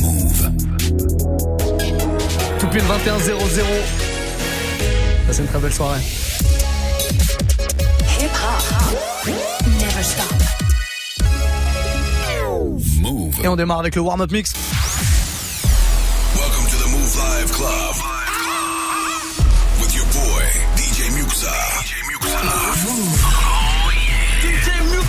Move. Tout pile 21 0 0. C'est une très belle soirée. Hip hop. Never stop. Move. Et on démarre avec le warm-up mix. Welcome to the Move Live Club. With your boy, DJ Muxa. DJ Muxa.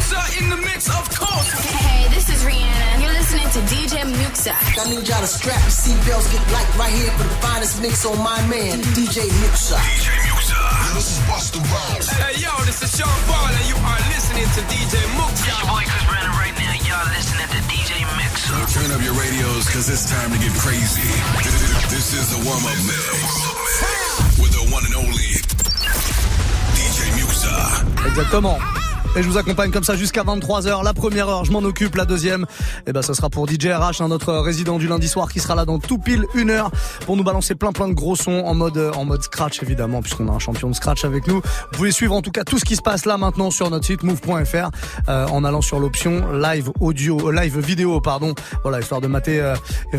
Muxa in the mix, of course. Hey, this is Rihanna. You're listening to DJ Muxa. I need y'all to strap your seatbelts, get light right here for the finest mix on my man, DJ Muxa. DJ Muxa. This is Busta Rhymes. Hey, yo, this is Sean Paul, and you are listening to DJ Muxa. This your boy Chris Brandon right now. Y'all listening to DJ Muxa. Turn up your radios, cause it's time to get crazy. This is the warm-up mix. With the one and only DJ Muxa. Exactement. Et je vous accompagne comme ça jusqu'à 23h. La première heure, je m'en occupe. La deuxième, eh ben, ça sera pour DJ RH, hein, notre résident du lundi soir qui sera là dans tout pile une heure pour nous balancer plein plein de gros sons en mode, en mode scratch évidemment, puisqu'on a un champion de scratch avec nous. Vous pouvez suivre en tout cas tout ce qui se passe là maintenant sur notre site move.fr euh, en allant sur l'option live audio, euh, live vidéo, pardon. Voilà, histoire de mater euh,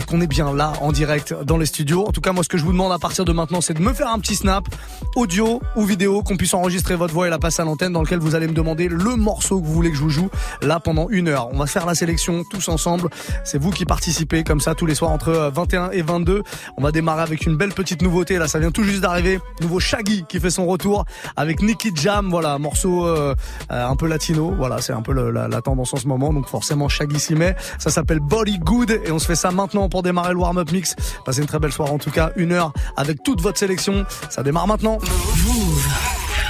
qu'on est bien là en direct dans les studios. En tout cas, moi, ce que je vous demande à partir de maintenant, c'est de me faire un petit snap audio ou vidéo, qu'on puisse enregistrer votre voix et la passer à l'antenne dans lequel vous allez me demander le morceau que vous voulez que je vous joue là pendant une heure. On va faire la sélection tous ensemble. C'est vous qui participez comme ça tous les soirs entre 21 et 22. On va démarrer avec une belle petite nouveauté. Là, ça vient tout juste d'arriver. Nouveau Shaggy qui fait son retour avec Nicky Jam. Voilà, morceau euh, un peu latino. Voilà, c'est un peu le, la, la, tendance en ce moment. Donc forcément, Shaggy s'y met. Ça s'appelle Body Good et on se fait ça maintenant pour démarrer le warm-up mix. Passez une très belle soirée en tout cas. Une heure avec toute votre sélection. Ça démarre maintenant. Move.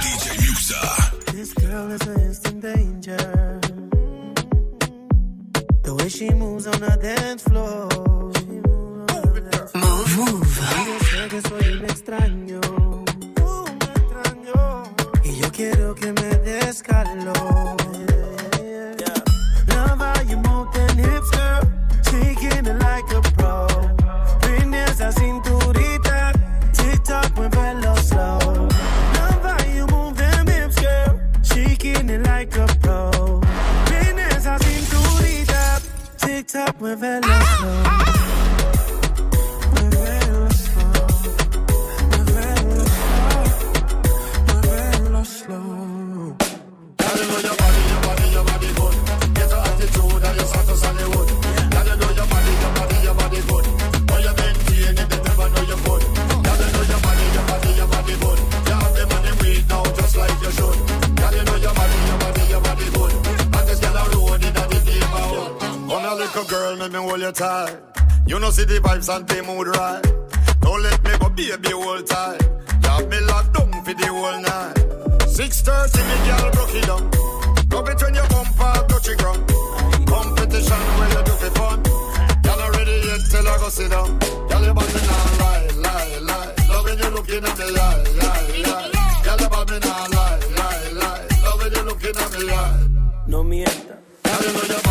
DJ Muxa. This girl is an instant danger. The way she moves on the dance floor. Move, move. Yo sé que soy un extraño. Extraño. Y yo quiero que me des calor. revelas. Hold you tight. You know see the vibes and the mood right. Don't let me go, baby, hold tight. You have me locked down for the whole night. 6.30, me girl, broke it down. Rub it when you bump touch the ground. Competition, where you do for fun. Y'all not ready yet, till I go sit down. Y'all you body now, lie, lie, lie. Love when you looking at me, eye, eye, eye. Y'all you body now, lie, lie, lie. Love when you looking at me, eye. No mienta. Girl, you know your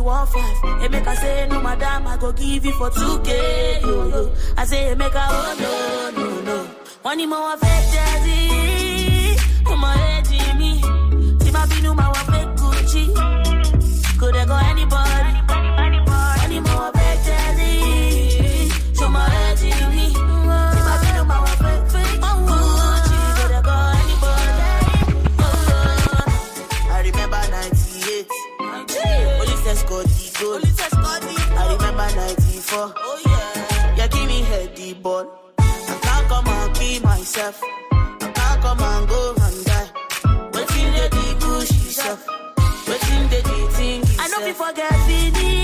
you want five. Emeka say, no, madam, I go give you for 2K. Yo, yo. I say, Emeka, oh, no, no, no. One more, I bet, daddy. Oh, eh. my. self. I can't come and go and die. Waiting in the bushy self. Waiting in the thing. I know people get finished.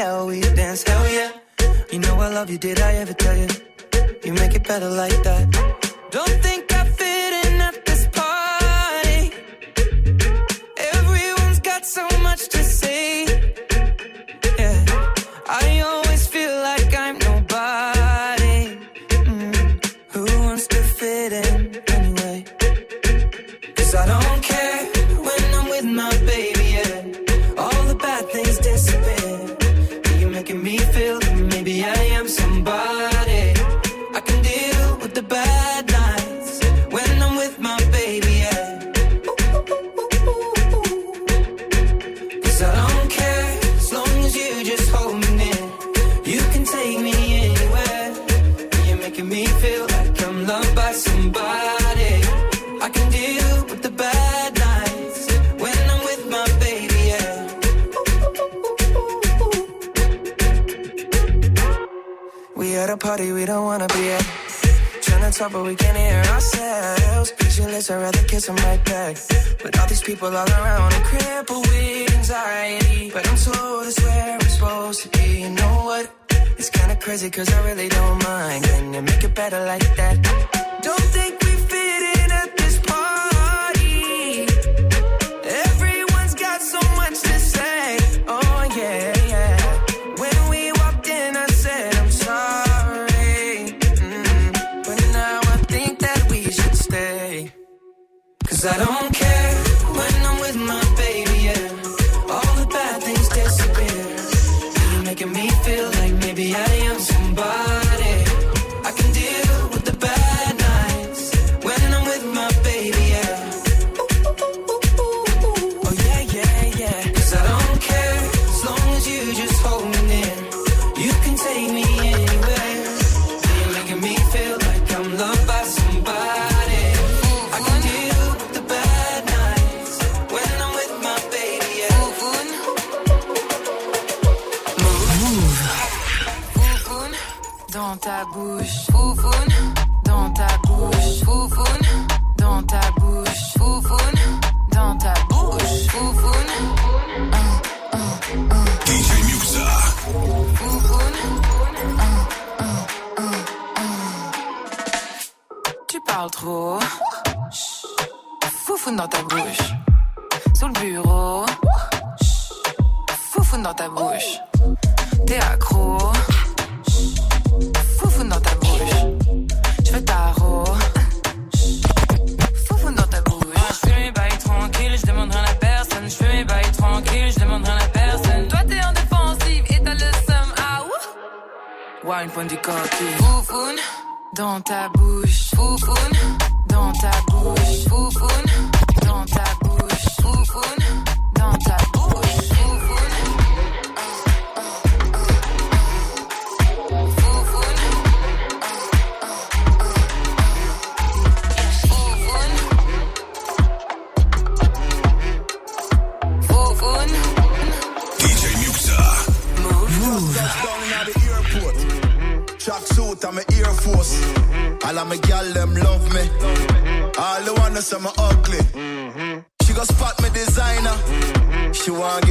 shall we dance? Hell yeah. You know I love you, did I ever tell you? You make it better like that.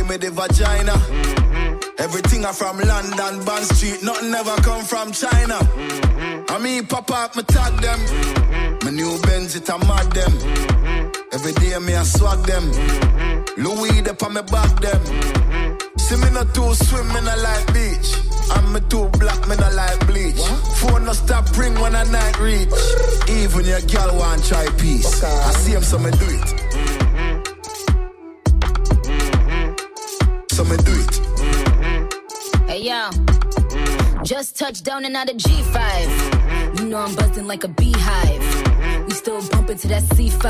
Me the vagina. Mm-hmm. Everything I from London, Bond Street. Nothing ever come from China. Mm-hmm. I mean, pop up, me tag them. Mm-hmm. My new Benz, it a mad them. Every day me I swag them. Louis, they on me back them. See me not too swim, me not like beach. I'm me too black, me not like bleach. Phone no stop ring when I night reach. Even your girl want try peace. I see him, so me do it. So me do it. Mm-hmm. Hey yo, just touched down and out of G5. You know I'm buzzing like a beehive. We still bumping to that C5.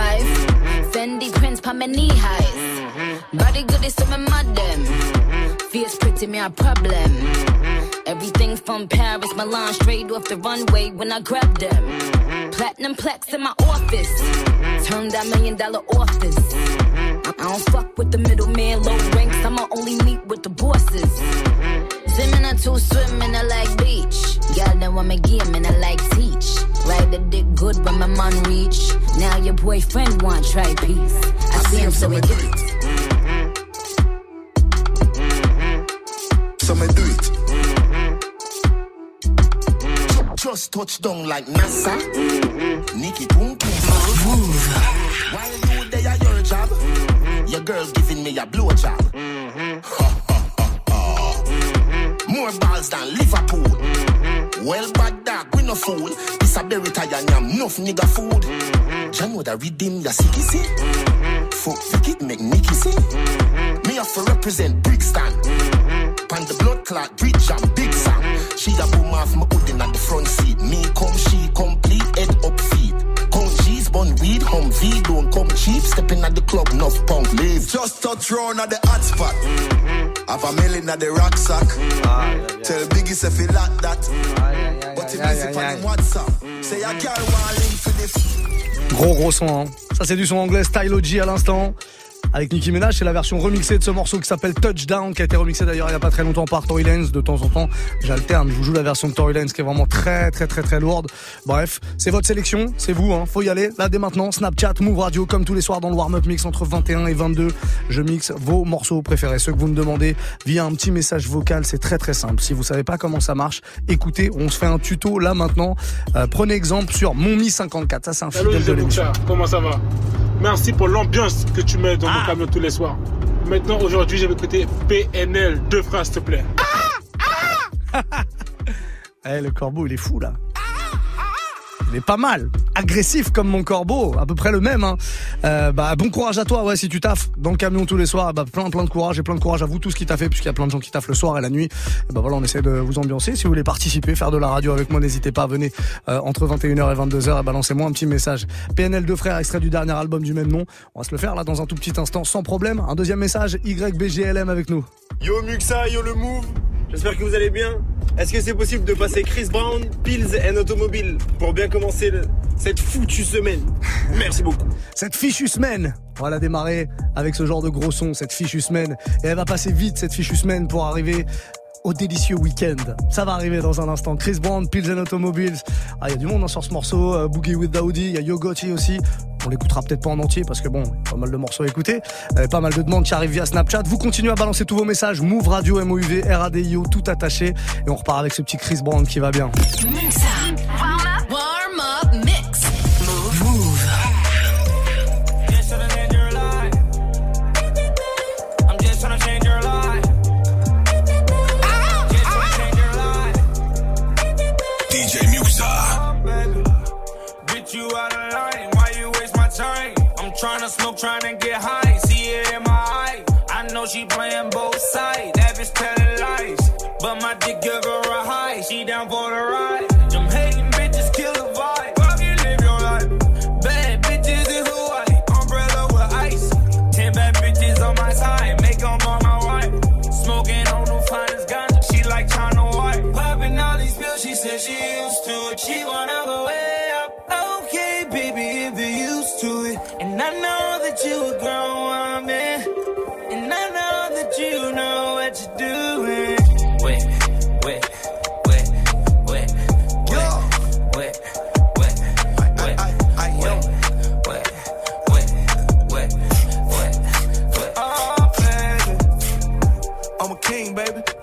Fendi prints, pa my knee highs. Body good is some mad them. Fierce pretty me a problem. Everything from Paris, Milan, straight off the runway when I grab them. Platinum plaques in my office. Turn that million dollar office. I I don't fuck with the middleman, low ranks. I'ma only meet with the bosses. Swimming or two swimming, I like beach. Girl, that me game and I like teach. Ride the dick good when my man reach. Now your boyfriend want try peace. I, see him, so we do it. So me do it. just touched down like NASA. Mm-hmm. Nikki boom boom. Move. Your girl giving me a blow job. Mm-hmm. More balls than Liverpool. Mm-hmm. Well, bad dog, we no fool. This a berry tie and yam, enough nigga food. Jah know that redeem ya sicky see. Mm-hmm. Fuck Vicky, make Nicky see. Me have to represent Brixton. Pan the blood clot, bridge and big Sam. She a boom off my hoodin at the front seat. Me come, she complete, head bun weed, hum V, don't come cheap. Stepping at the club, enough punk, leave. Just touch round at the hot spot. Have a million at the rucksack. Tell Biggie say feel like that. But he busy on him WhatsApp. Say a girl want link for the Gros gros son, hein. Ça c'est du son anglais Style OG à l'instant. Avec Nicki Minaj, c'est la version remixée de ce morceau qui s'appelle Touchdown, qui a été remixé d'ailleurs il y a pas très longtemps par Tory Lanez. De temps en temps, j'alterne, je vous joue la version de Tory Lanez qui est vraiment très très très très lourde. Bref, c'est votre sélection, c'est vous, hein. faut y aller. Là dès maintenant, Snapchat, Move Radio, comme tous les soirs dans le warm-up mix entre 21 et 22, je mixe vos morceaux préférés, ceux que vous me demandez via un petit message vocal. C'est très très simple. Si vous savez pas comment ça marche, écoutez, on se fait un tuto là maintenant. Euh, prenez exemple sur mon Mi 54. Ça c'est un fidèle de l'émission. Comment ça va? Merci pour l'ambiance que tu mets dans Ah. mon camion tous les soirs. Maintenant, aujourd'hui, je vais écouter PNL. Deux phrases, s'il te plaît. Eh, le corbeau, il est fou là. Est pas mal, agressif comme mon corbeau, à peu près le même. Hein. Euh, bah bon courage à toi, ouais, si tu taffes dans le camion tous les soirs, bah plein plein de courage et plein de courage à vous tous qui taffez, puisqu'il y a plein de gens qui taffent le soir et la nuit. Et bah voilà, on essaie de vous ambiancer. Si vous voulez participer, faire de la radio avec moi, n'hésitez pas, venez euh, entre 21h et 22h et balancez-moi un petit message. PNL de frères, extrait du dernier album du même nom. On va se le faire là dans un tout petit instant, sans problème. Un deuxième message, YBGLM avec nous. Yo Muxa, yo le Move, j'espère que vous allez bien. Est-ce que c'est possible de passer Chris Brown, Pills and Automobile pour bien commencer le- cette foutue semaine Merci beaucoup. Cette fichue semaine, on va la démarrer avec ce genre de gros son, cette fichue semaine. Et elle va passer vite, cette fichue semaine, pour arriver au délicieux week-end. Ça va arriver dans un instant. Chris Brown, Pills and Automobiles. Ah, il y a du monde hein, sur ce morceau. Euh, Boogie with Daoudi, il y a Yo Gotti aussi. On l'écoutera peut-être pas en entier parce que bon, il y a pas mal de morceaux à écouter. Euh, pas mal de demandes qui arrivent via Snapchat. Vous continuez à balancer tous vos messages. Move Radio, MOUV, RADIO, tout attaché. Et on repart avec ce petit Chris Brown qui va bien.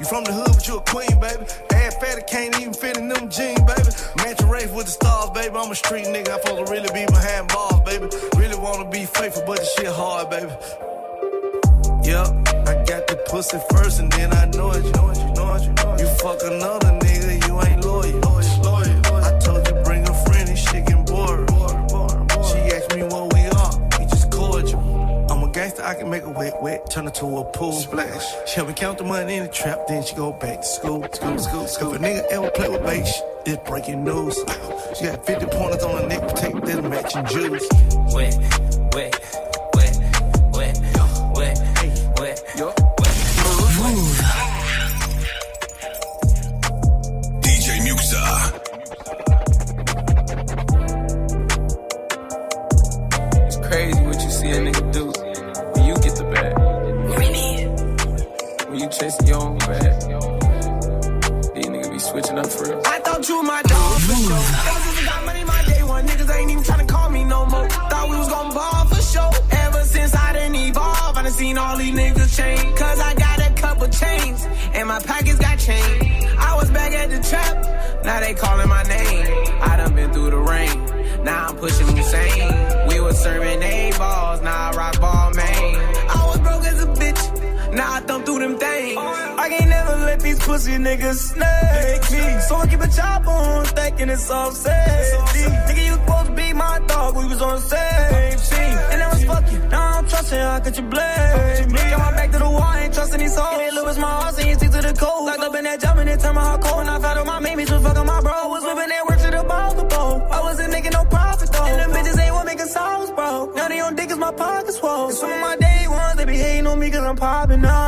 You from the hood, but you a queen, baby. Ass fatty can't even fit in them jeans, baby. Mansion race with the stars, baby. I'm a street nigga. I'm supposed to really be behind bars, baby. Really wanna be faithful, but the shit hard, baby. Yup, I got the pussy first, and then I know it. You know it, you know it, you know it. You fuck another nigga, you ain't loyal. I can make a wet, wet, turn it to a pool splash. She help me count the money in the trap, then she go back to school, school, school, school. If a nigga ever play with bait, sh- it's breaking news. She got 50 pointers on her neck, protect that matching jewels. Wait, wait, pussy niggas snake me. So I keep a chop on, thinking it's all safety. Nigga, you supposed to be my dog, we was on the same team. And that was fuck you, now I'm trusting, how could you blame me? Got my back to the wall, ain't trusting these hoes. They Louis my heart, saying stick to the code. Locked up in that jump and it turned my heart cold. And I found out my mamies was fucking my bro. I was whipping that work to the ball, the bowl. I wasn't making no profit though. And them bitches ain't what making songs, bro. Now they on dick cause my pockets swole. And some of my day ones, they be hating on me cause I'm popping now.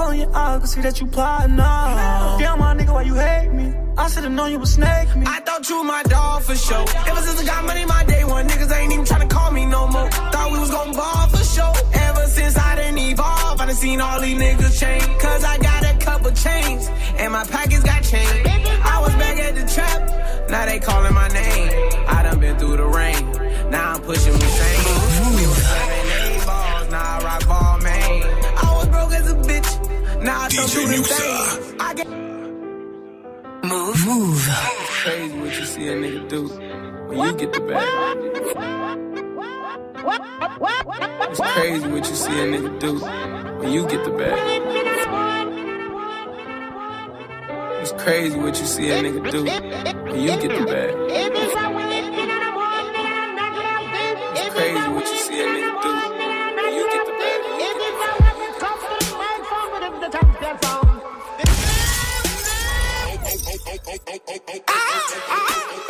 All in your eyes, can see that you plotting now. Damn, my nigga, why you hate me? I should've known you would snake me. I thought you my dog for sure. Ever since I got money, my day one niggas ain't even tryna call me no more. Thought we was gon' ball for sure. Ever since I didn't evolve, I done seen all these niggas change. Cause I got a couple chains, and my pockets got changed. I was back at the trap, now they calling my name. I done been through the rain, now I'm pushing the We now I thumb through them things. I get Move. Move. Crazy what you see a nigga do when you get the bag. It's crazy what you see a nigga do when you get the bag. It's crazy what you see a nigga do when you get the bag. It's crazy ah, ah, ah.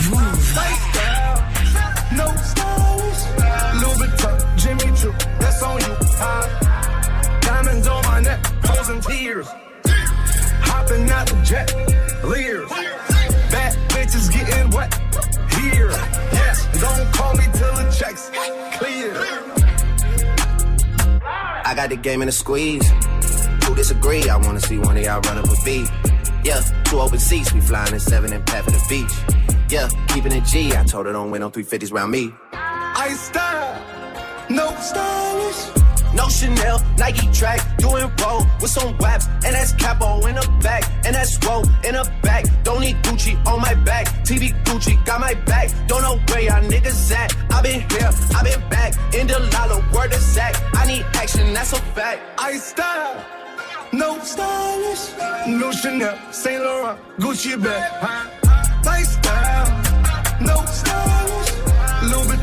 Move, move. Lifestyle, no styles, Louis Vuitton, Jimmy Choo, that's on you. Diamonds on my neck, frozen tears. Hopping out the jet, leers. Bad bitches getting wet here. Yes, don't call me till the checks clear. I got the game in a squeeze. Who disagree? I wanna see one of y'all run up a beat. Yeah, two open seats, we flying in seven and pat for the beach. Yeah, keeping it G. I told her don't win on 350s round me. I style, no stylish. No Chanel, Nike track, doing roll with some waps, and that's capo in the back, and that's roll in the back. Don't need Gucci on my back, TV Gucci got my back. Don't know where y'all niggas at. I been here, I been back, in the lala, word of Zach. I need action, that's a fact. I style, no stylish. No Chanel, Saint Laurent, Gucci bag. Lifestyle,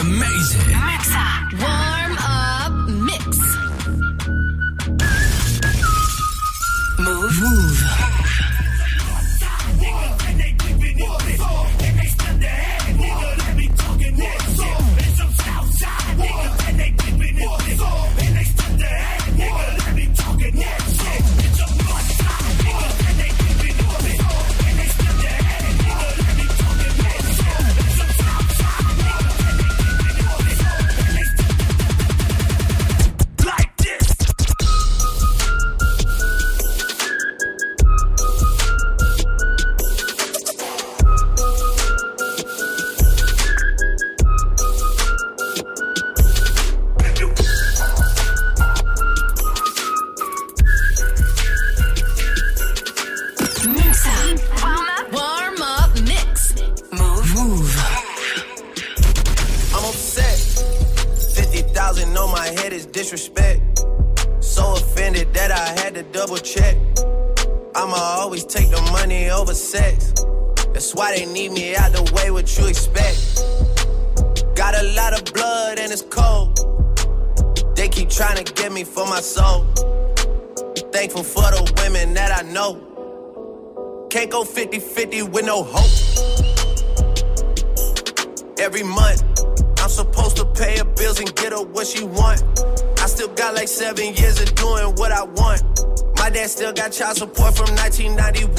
amazing. Warm up mix. Move. Move. Child support from 1991.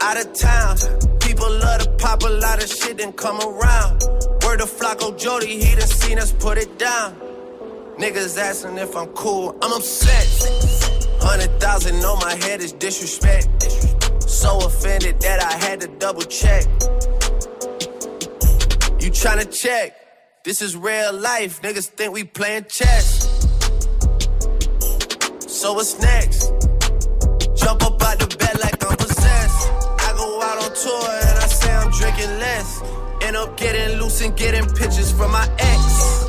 Out of town, people love to pop a lot of shit and come around. Word of Flocko Jody, he done seen us put it down. Niggas asking if I'm cool, I'm upset. Hundred thousand on my head is disrespect. So offended that I had to double check. You tryna check? This is real life. Niggas think we playing chess. So what's next? Jump up out the bed like I'm possessed. I go out on tour and I say I'm drinking less. End up getting loose and getting pictures from my ex.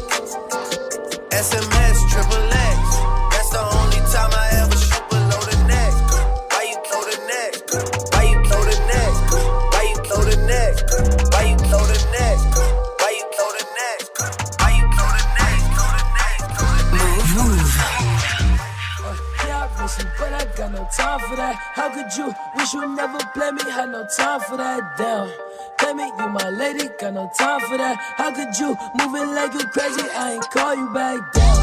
SMS, triple X. time for that. How could you wish you never play me? Had no time for that. Damn. Play me, you my lady, got no time for that. How could you moving like you crazy? I ain't call you back down.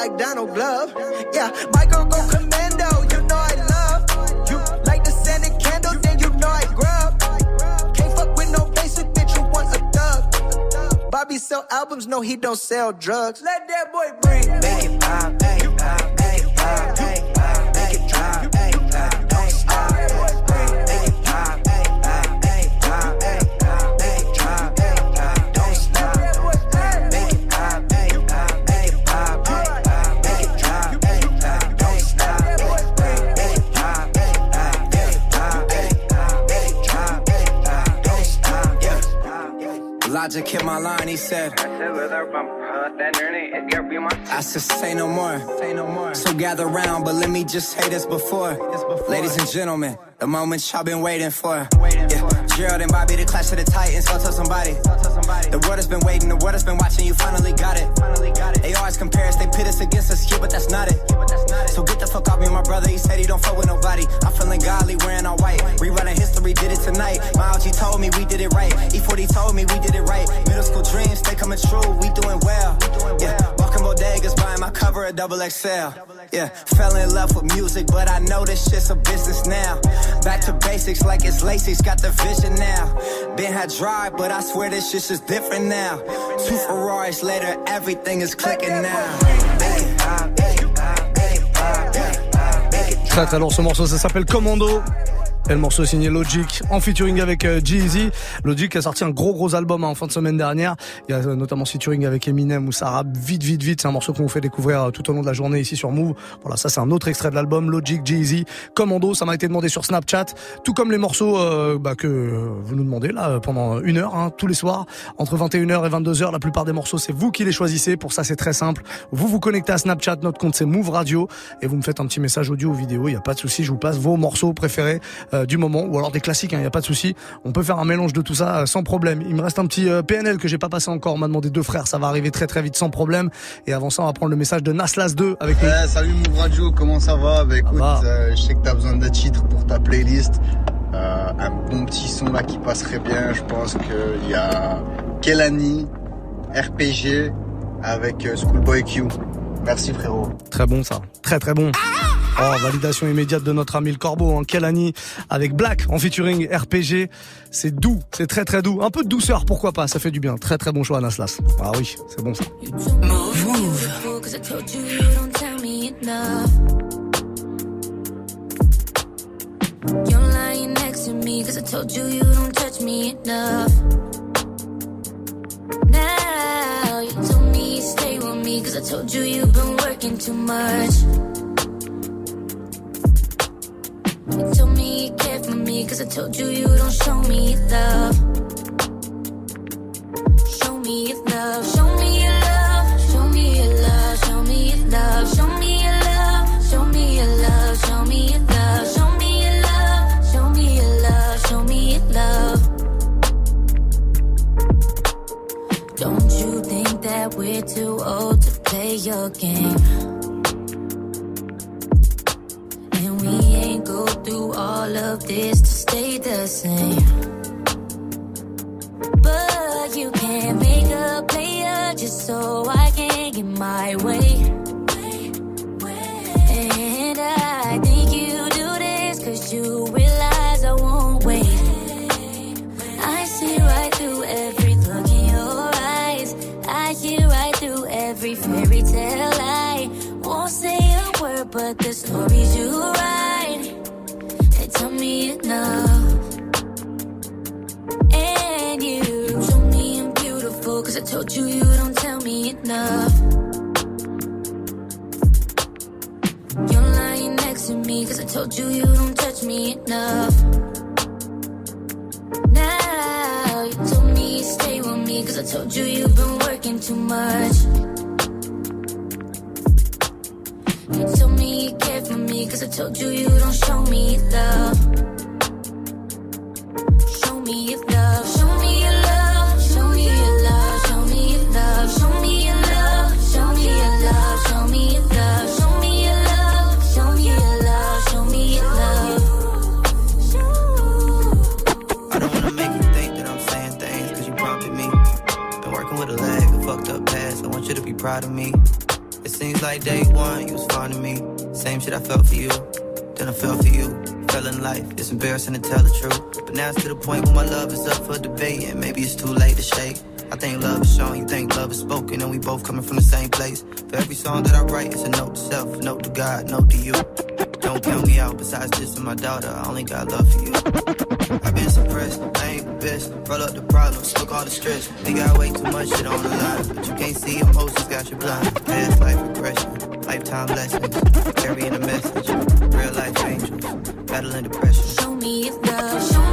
Like Donald Glove. Yeah, Michael go commando, you know I love. You like the scented candle, then you know I grub. Can't fuck with no basic bitch, you want a thug. Bobby sell albums, no, he don't sell drugs. Let Logic hit my line, he said. I should say no more. Say no more. So gather round, but let me just say this before. Ladies and gentlemen, the moment y'all been waiting for. Yeah. Gerald and Bobby, the clash of the titans. Go tell somebody. The world has been waiting, the world has been watching. You finally got it. finally They always compare us, they pit us against us. Yeah, but that's not it. So get the fuck off me, my brother. He said he don't fuck with nobody. I'm feeling godly, wearing all white. Rewriting history, did it tonight. My OG told me we did it right. E40 told me we did it right. Middle school dreams, they coming true. We doing well. Yeah, walking bodegas, buying my cover a double XL. Yeah, fell in love with music, but I know this shit's a business now. Back to basics like it's Lacey's got the vision now. Been had drive, but I swear this shit's just different now. Two Ferraris later, everything is clicking now. Très très lourd ce morceau, ça s'appelle Commando. Et le morceau signé Logic en featuring avec euh, Jeezy. Logic a sorti un gros gros album hein, en fin de semaine dernière. Il y a euh, notamment featuring avec Eminem ça rappe vite vite vite. C'est un morceau qu'on vous fait découvrir euh, tout au long de la journée ici sur Move. Voilà, ça c'est un autre extrait de l'album Logic Jeezy Commando. Ça m'a été demandé sur Snapchat, tout comme les morceaux bah, que vous nous demandez là pendant une heure hein, tous les soirs entre 21h et 22h. La plupart des morceaux c'est vous qui les choisissez. Pour ça c'est très simple. Vous vous connectez à Snapchat, notre compte c'est Move Radio et vous me faites un petit message audio ou vidéo. Il y a pas de souci, je vous passe vos morceaux préférés euh, du moment ou alors des classiques. Il n'y a pas de souci. On peut faire un mélange de tout ça euh, sans problème. Il me reste un petit euh, PNL que j'ai pas passé encore. On m'a demandé deux frères. Ça va arriver très très vite sans problème. Et avant ça, on va prendre le message de Naslas 2 avec nous. Ouais, salut Move Radio, comment ça va? Bah écoute, va. euh, je sais que t'as besoin de titres pour ta playlist. Euh, un bon petit son là qui passerait bien, je pense qu'il y a Kelani, RPG avec Schoolboy Q. Merci frérot. Très bon ça. Très très bon. Oh, validation immédiate de notre ami le Corbeau, hein. Kelani, avec Black en featuring RPG. C'est doux, c'est très très doux. Un peu de douceur, pourquoi pas, ça fait du bien. Très très bon choix, Naslas. Ah oui, c'est bon ça. You're lying next to me cause I told you you don't touch me enough. Now you told me you stay with me cause I told you you've been working too much. You told me you care for me cause I told you you don't show me love. Show me your love, show me your love, show me your love, show me your love, show me your love, show me your love, show me your love, show me your love, show me your love, show me your love. Don't you think that we're too old to play your game? Ain't go through all of this to stay the same. But you can't make a player just so I can get my way. And I think you do this cause you realize I won't wait. I see right through every look in your eyes. I hear right through every fairy tale I Won't say a word, but the stories you write, told you you don't touch me enough. Now you told me you stay with me, cause I told you you've been working too much. You told me you care for me, cause I told you you don't show me love. Proud of me. It seems like day one, you was fond of me. Same shit I felt for you, then I felt for you. Fell in life, it's embarrassing to tell the truth. But now it's to the point where my love is up for debate, and maybe it's too late to shake. I think love is shown, you think love is spoken, and we both coming from the same place. For every song that I write, it's a note to self, note to God, note to you. Don't count me out, besides this and my daughter, I only got love for you. I've been suppressed, I ain't best. Roll up the problems, took all the stress. Think I way too much shit on the line. But you can't see emotions, got you blind. Past life regression, lifetime lessons. Carrying a message, real life angels, battling depression. Show me me love,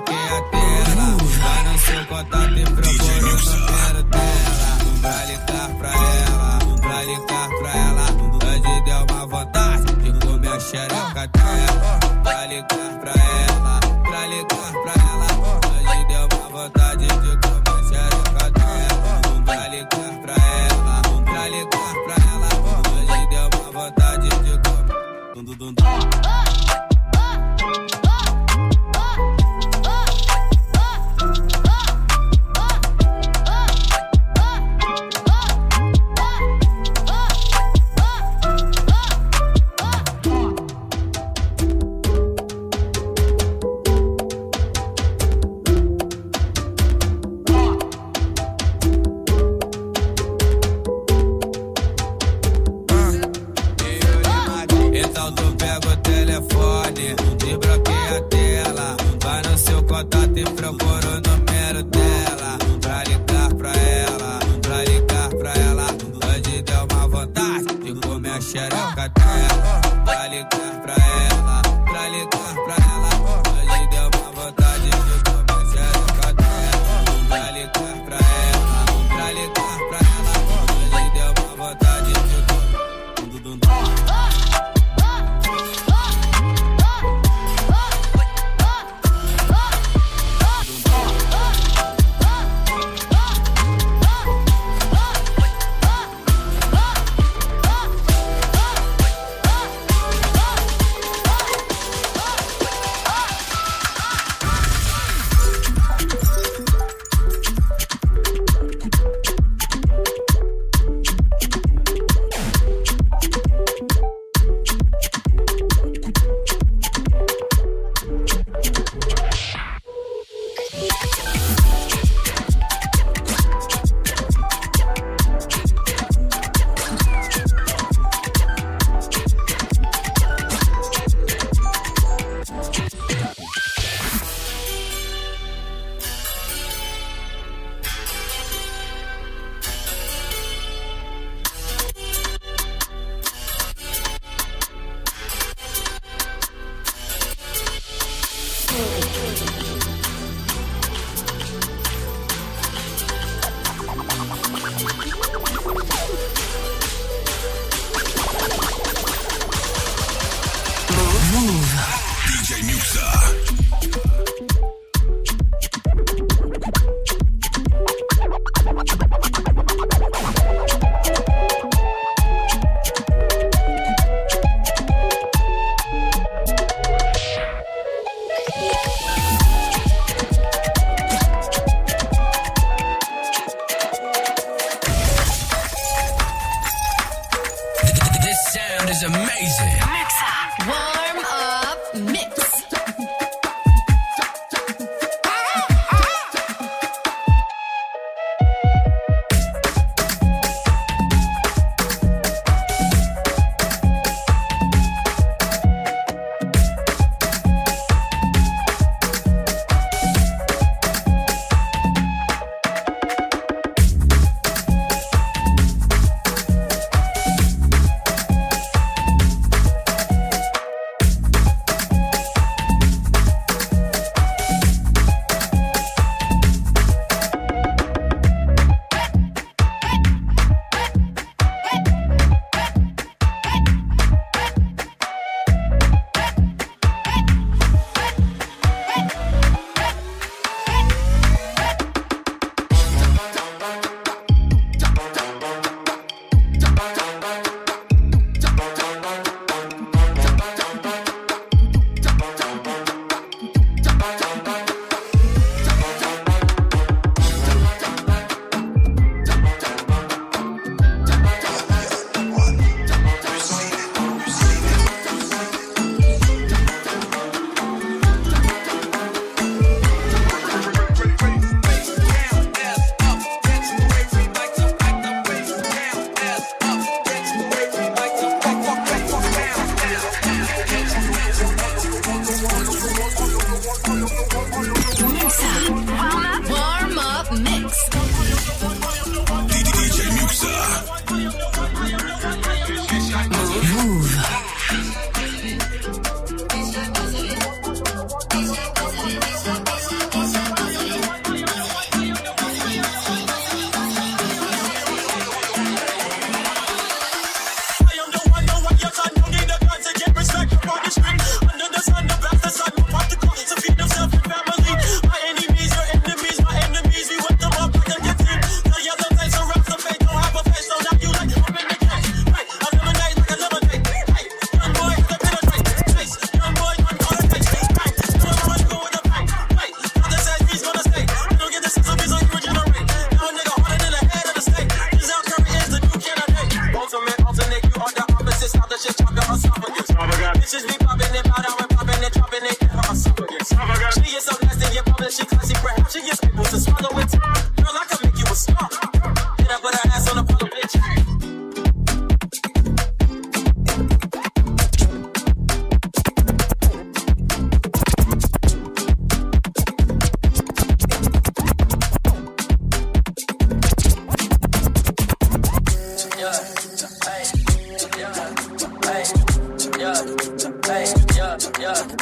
quem é tela. É. Vai no seu contato e procura o número dela. Vai ligar pra ela, vai ligar pra ela. Onde deu uma vontade de comer a xereca dela. Vai ligar pra ela, vai ligar pra ela. Onde deu uma vontade de comer a xereca dela. Vai ligar pra ela, vai ligar pra ela. Onde deu uma vontade de comer. Dum, dum, dum, dum.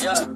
Yeah.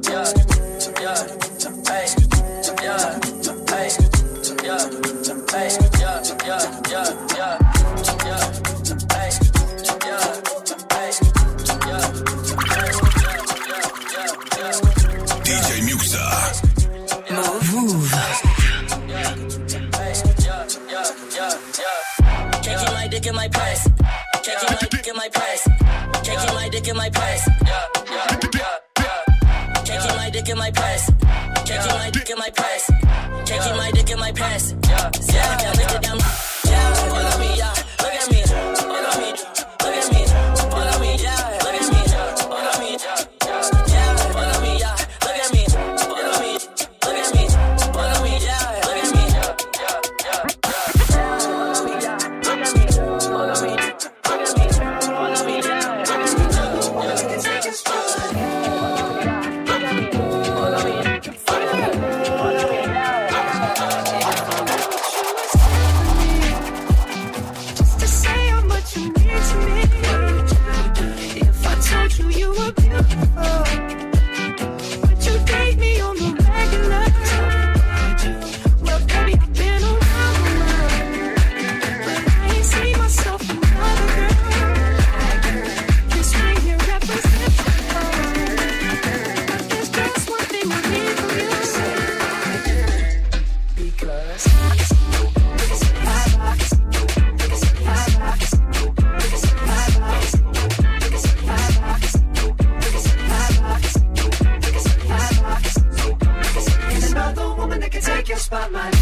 just by my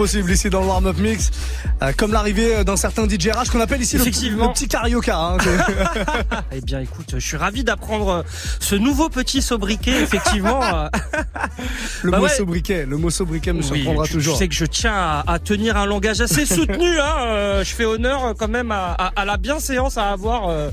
possible ici dans le warm-up mix, Euh, comme l'arrivée d'un certain DJ RH qu'on appelle ici le, petit carioca. Hein. Eh bien, écoute, je suis ravi d'apprendre ce nouveau petit sobriquet, effectivement. euh, le Bah mot ouais. sobriquet, le mot sobriquet me Oui, surprendra tu, toujours. Tu sais que je tiens à, à tenir un langage assez soutenu. Hein, euh, je fais honneur euh, quand même à, à- à la bienséance à avoir euh,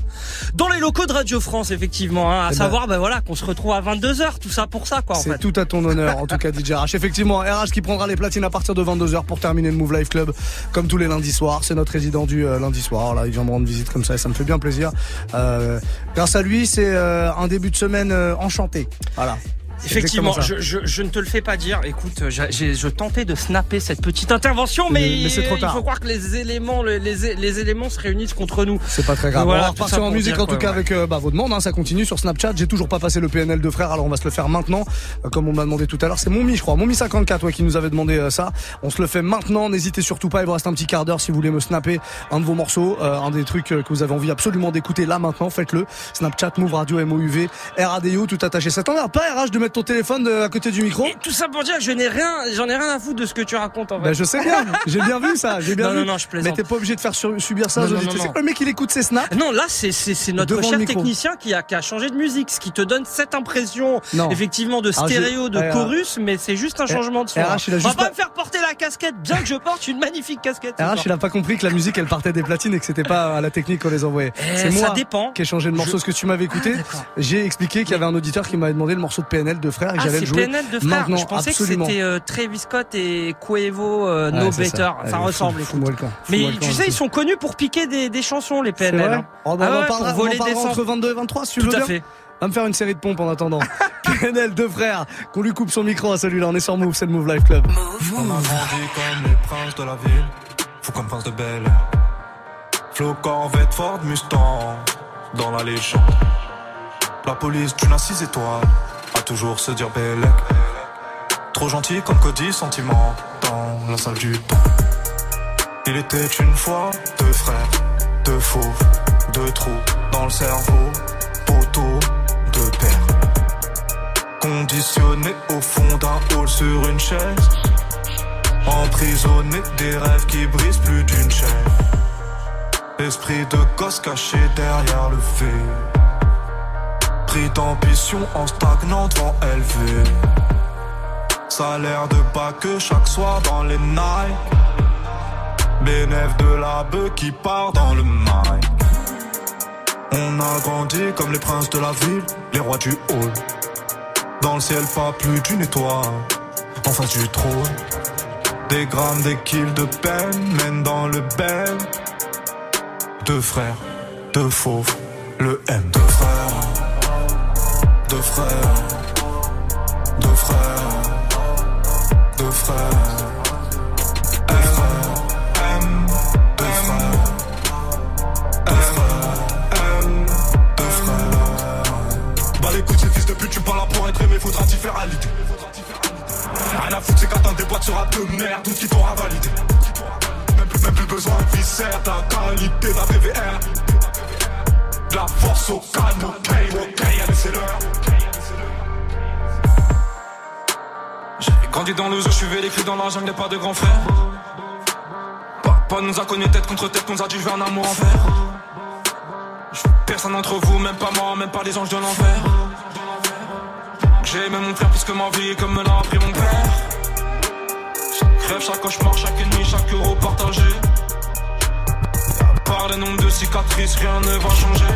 dans les locaux de Radio France, effectivement. Hein, à Eh ben- savoir, ben voilà, qu'on se retrouve à 22 h tout ça pour ça, quoi. C'est tout à ton honneur, en tout cas DJ RH. Effectivement, RH qui prendra les platines à partir de 22h pour terminer le Move Life Club, comme tous les lundis soirs. C'est notre résident du euh, lundi soir. Là, il vient me rendre visite comme ça et ça me fait bien plaisir. Euh, grâce à lui, c'est euh, un début de semaine euh, enchanté. Voilà. Effectivement, je, je, je ne te le fais pas dire. Écoute, je tentais de snapper cette petite intervention, mais, Mais- mais c'est trop il faut croire que les éléments, les, les, les éléments se réunissent contre nous. C'est pas très grave. Voilà, on va repartir en musique en tout cas ouais. avec euh, bah, vos demandes. hein, ça continue sur Snapchat. J'ai toujours pas passé le PNL de frère, alors on va se le faire maintenant. Euh, comme on m'a demandé tout à l'heure, c'est Momi, je crois, Momi 54 ouais, qui nous avait demandé euh, ça. On se le fait maintenant. N'hésitez surtout pas. Il vous reste un petit quart d'heure si vous voulez me snapper un de vos morceaux, un des trucs que vous avez envie absolument d'écouter là maintenant. Faites-le. Snapchat, Move Radio, MOUV, RADIO, tout attaché. Ça t'emmerde pas RH de mettre ton téléphone de- à côté du micro Tout ça pour dire que je n'ai rien, j'en ai rien à foutre de ce que tu racontes en fait. Bah, je sais bien, j'ai bien vu ça, j'ai bien Non, vu. non, non, je plaisante. Mais t'es pas obligé de faire sur- subir ça aux auditeurs. le mec il écoute ses snaps Non, là, c'est, c'est, notre le cher technicien qui a, qui a changé de musique, ce qui te donne cette impression, Non. effectivement, de Alors, stéréo, de chorus, mais c'est juste un changement de son. RH, il a On va pas, me faire porter la casquette, bien que je porte une magnifique casquette. RH, il a pas compris que la musique elle partait des platines et que c'était pas à la technique qu'on les envoyait. Eh, C'est ça moi dépend. qui ai changé de morceau. Ah, Ce que tu m'avais écouté, j'ai expliqué qu'il y avait un auditeur qui m'avait demandé le morceau de PNL de frère et Ah, j'allais le jouer. PNL de frère. Maintenant, je pensais absolument. que c'était euh, Travis Scott et Quavo euh, No Better. ça. Ressemble. camp. Mais tu sais, ils sont connus pour piquer des, des chansons, les PNL. hein. Oh, bah, Ah on en ouais, parlera, on en parlera entre samples. 22 et 23 si tu Tout veux à bien. fait. Va me faire une série de pompes en attendant. PNL, deux frères, qu'on lui coupe son micro à celui-là. On est sur Move, c'est le Move Life Club. On a grandi comme les princes de la ville, fou comme prince de Belle. Flo Corvette, Ford Mustang, dans la légende. La police d'une à six étoiles, a toujours se dire Bellec. Trop gentil comme Cody, sentiment, dans la salle du temps. Il était une fois deux frères, deux fauves, deux trous dans le cerveau, poteau, deux pères. Conditionné au fond d'un hall sur une chaise. Emprisonné des rêves qui brisent plus d'une chaîne. Esprit de gosse caché derrière le fait. Pris d'ambition en stagnant devant élevé. Salaire de bas que chaque soir dans les nights. Bénéf de la bœuf qui part dans le mail. On a grandi comme les princes de la ville, les rois du hall. Dans le ciel, pas plus d'une étoile. En face du trône. Des grammes, des kills de peine mènent dans le bel. Deux frères, deux fauves, le M. Deux frères, deux frères, deux frères, deux frères. Bah faudra t'y faire à l'idée. Rien à foutre, c'est qu'attendre des boîtes sera de merde, tout ce qu'il t'aura validé. Même plus, même plus besoin de viscère, ta qualité, la VVR. De la force au calme, ok, ok, c'est l'heure. J'ai grandi dans le zoo, je suis vécu dans la jungle, pas de grand frère. Papa nous a connus tête contre tête, nous a dit je veux un amour envers. Je veux personne d'entre vous, même pas moi, même pas les anges de l'enfer. J'ai aimé mon frère plus que ma vie, comme me l'a appris mon père. Chaque rêve, chaque cauchemar, chaque ennemi, chaque euro partagé. À part le nombre de cicatrices, rien ne va changer.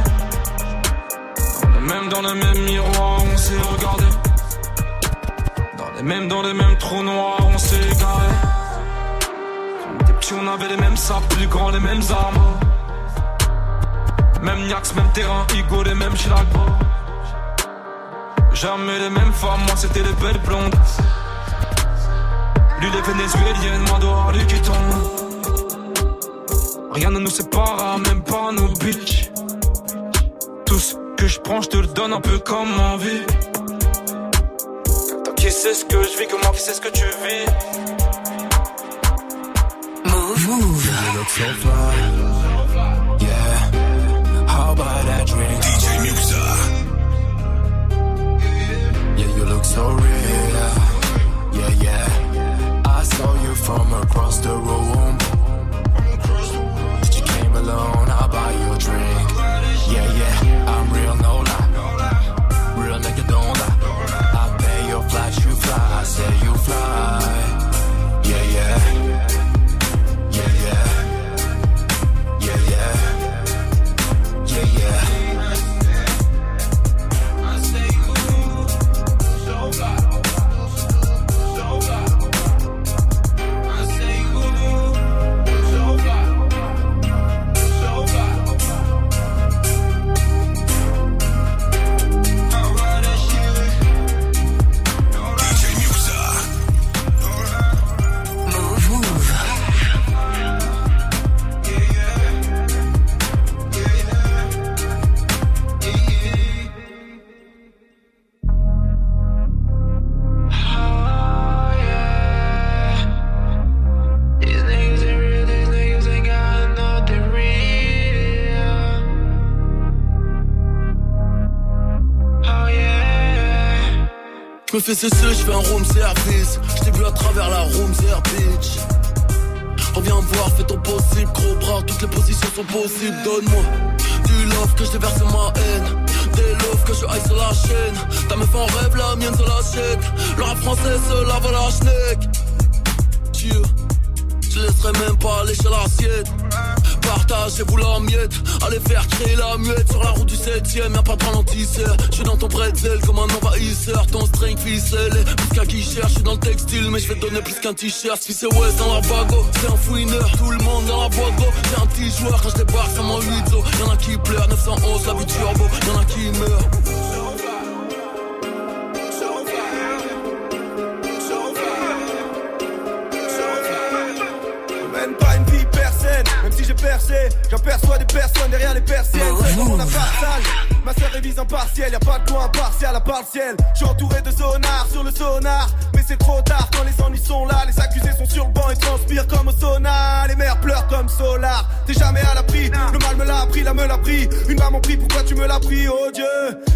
Même dans le même miroir, on s'est regardé. Dans les mêmes, dans les mêmes trous noirs, on s'est égaré. Quand on était petits, on avait les mêmes sables, plus grands, les mêmes armes. Même Niax, même terrain, Igo, les mêmes Chirac. Jamais les mêmes femmes, moi c'était les belles blondes. Lui les vénézuéliennes, moi dehors lui qui tombe. Rien ne nous sépare, même pas nos bitches. Tout ce que je prends, je te le donne un peu comme envie. Toi qui sais ce que je vis, que moi qui sais ce que tu vis? Move, move. You look so fly. Yeah. How about that drink? DJ Muxa. Yeah, you look so real. Yeah, yeah. I saw you from across the room. You came alone, fly. Fais cesser, je fais un room service. Je t'ai vu à travers la room bitch. Reviens voir, fais ton possible, gros bras, toutes les positions sont possibles. Donne-moi du love que je déverse ma haine. Des love que je haïs sur la chaîne. Ta meuf en rêve, la mienne se l'achète. Le rap français se lave la schneck. Dieu. Je laisserai même pas lécher l'assiette. Partagez-vous la miette. Allez faire créer la muette sur la route du 7ème. Y'a pas de ralentisseur. Je suis dans ton bretzel comme un envahisseur. Ton string ficelle. Plus qu'un qui cherche. Je suis dans le textile, mais je vais donner plus qu'un t-shirt. Si c'est West dans la bago, c'est un fouineur. Tout le monde dans la boîte go. C'est un petit joueur. Quand je débarque, c'est mon 8 Y'en a qui pleurent. 911, la vie turbo. Y'en a qui meurent. Ma soeur révise en partiel, y a pas de coin partiel à partiel. Je entouré de zonards sur le sonar, mais c'est trop tard quand les ennuis sont là. Les accusés sont sur le banc et transpirent comme au sauna. Les mères pleurent comme solar, t'es jamais à l'abri. Le mal me l'a appris, la me l'a pris. Une maman prie, pourquoi tu me l'as pris, oh Dieu?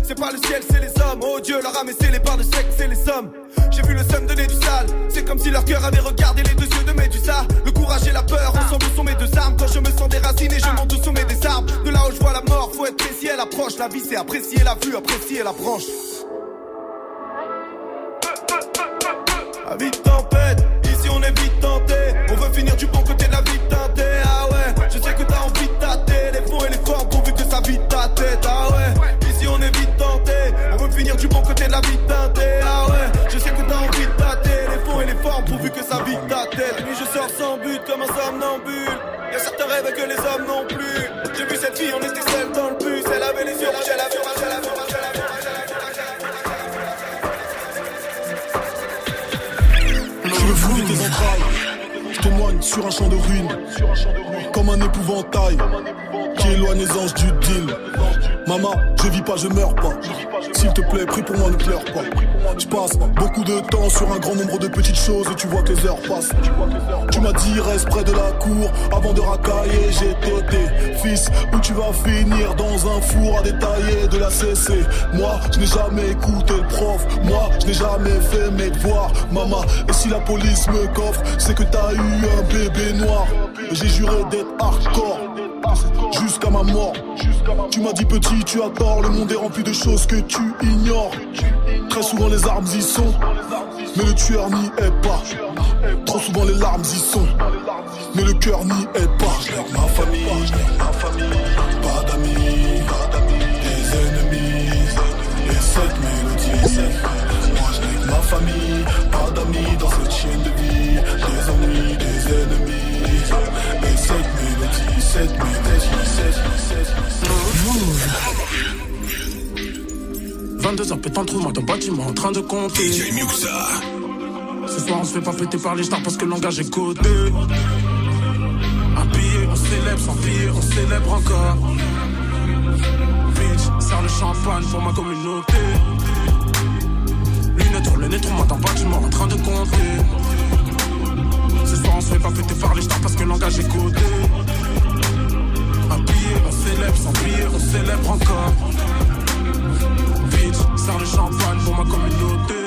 C'est pas le ciel, c'est les hommes, oh Dieu. Leur âme et c'est les parts de sexe, c'est les sommes. J'ai vu le seum donner du sale, c'est comme si leur cœur avait regardé les deux yeux de Médusa. Le courage et la peur, ensemble sont mes deux armes. Quand je me sens déraciné, je monte au sommet des arbres. De là où je vois la mort, faut être précis, elle approche. La vie, c'est apprécier la vue, apprécier la branche. À vite tempête, ici on est vite tenté. On veut finir du bon côté de la vie teintée. Ah ouais, je sais que t'as envie de tâter les fonds et les formes pourvu que ça vide ta tête. Ah ouais, ici on est vite tenté. On veut finir du bon côté de la vie teintée. Ah ouais, je sais que t'as envie de tâter les fonds et les formes pourvu que ça vide ta tête. Mais je sors sans but comme un somnambule. Y'a certains rêves que les hommes n'ont plus. J'ai vu cette fille, on était sur un champ de ruines. Comme un épouvantail qui éloigne les anges du deal. Maman, je vis pas, je meurs pas. S'il te plaît, prie pour moi, ne pleure pas. Je passe beaucoup de temps sur un grand nombre de petites choses et tu vois que les heures passent. Tu m'as dit reste près de la cour avant de racailler. J'ai tété, fils, où tu vas finir dans un four à détailler de la CC. Moi, je n'ai jamais écouté le prof. Moi, je n'ai jamais fait mes devoirs. Maman, et si la police me coffre, c'est que t'as eu un bébé noir. J'ai juré d'être hardcore jusqu'à ma mort. Tu m'as dit petit, tu as tort, le monde est rempli de choses que tu ignores. Très souvent les armes y sont, mais le tueur n'y est pas. Trop souvent les larmes y sont, mais le cœur n'y est pas. Je ma famille, ma famille, pas d'amis, des ennemis, et cette mélodie. Moi je ma famille, pas d'amis dans cette chaîne de vie, des ennuis, des ennemis, et cette mélodie, cette mélodie, cette Move. 22h pétant trou, moi dans le bâtiment en train de compter. Ce soir on se fait pas péter par les stars parce que le langage est codé. Habillé, on célèbre sans pire, on célèbre encore. Bitch, serre le champagne pour ma communauté. Lunettes sur le nez, moi dans bâtiment en train de compter. Ce soir on se fait pas péter par les stars parce que le langage est codé. On célèbre sans pire, on célèbre encore. Bitch, serre le champagne pour ma communauté.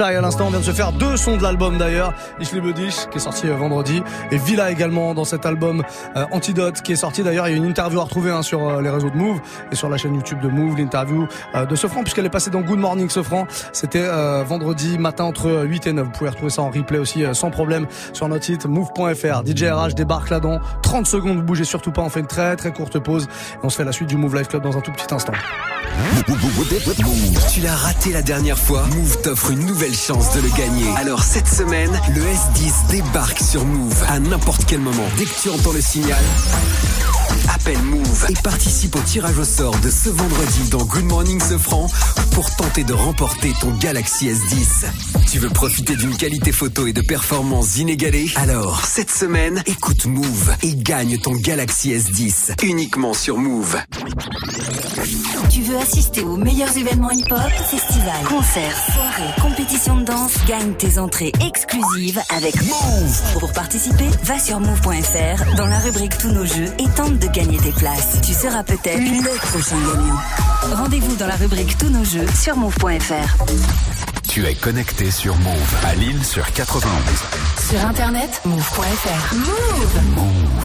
À l'instant, on vient de se faire deux sons de l'album d'ailleurs. Ich liebe qui est sorti euh, vendredi. Et Villa également dans cet album euh, Antidote, qui est sorti d'ailleurs. Il y a une interview à retrouver hein, sur euh, les réseaux de Move et sur la chaîne YouTube de Move, l'interview de Sofran, puisqu'elle est passée dans Good Morning Sofran. C'était vendredi matin entre euh, 8 et 9. Vous pouvez retrouver ça en replay aussi sans problème sur notre site move.fr. DJ RH débarque là-dedans. 30 secondes, vous bougez surtout pas. On fait une très très courte pause. Et on se fait la suite du Move Life Club dans un tout petit instant. Tu l'as raté la dernière fois Move t'offre une nouvelle chance de le gagner. Alors cette semaine, le S10 débarque sur Move à n'importe quel moment. Dès que tu entends le signal, appelle Move et participe au tirage au sort de ce vendredi dans Good Morning Sofran pour tenter de remporter ton Galaxy S10. Tu veux profiter d'une qualité photo et de performances inégalées? Alors, cette semaine, écoute Move et gagne ton Galaxy S10 uniquement sur Move. Tu veux assister aux meilleurs événements hip-hop, festivals, concerts, soirées, compétitions de danse? Gagne tes entrées exclusives avec Move. Pour participer, va sur move.fr dans la rubrique Tous nos jeux et tente de gagner tes places. Tu seras peut-être le prochain gagnant. Rendez-vous dans la rubrique Tous nos jeux sur move.fr. Tu es connecté sur Move à Lille sur 91. Sur internet, move.fr. Move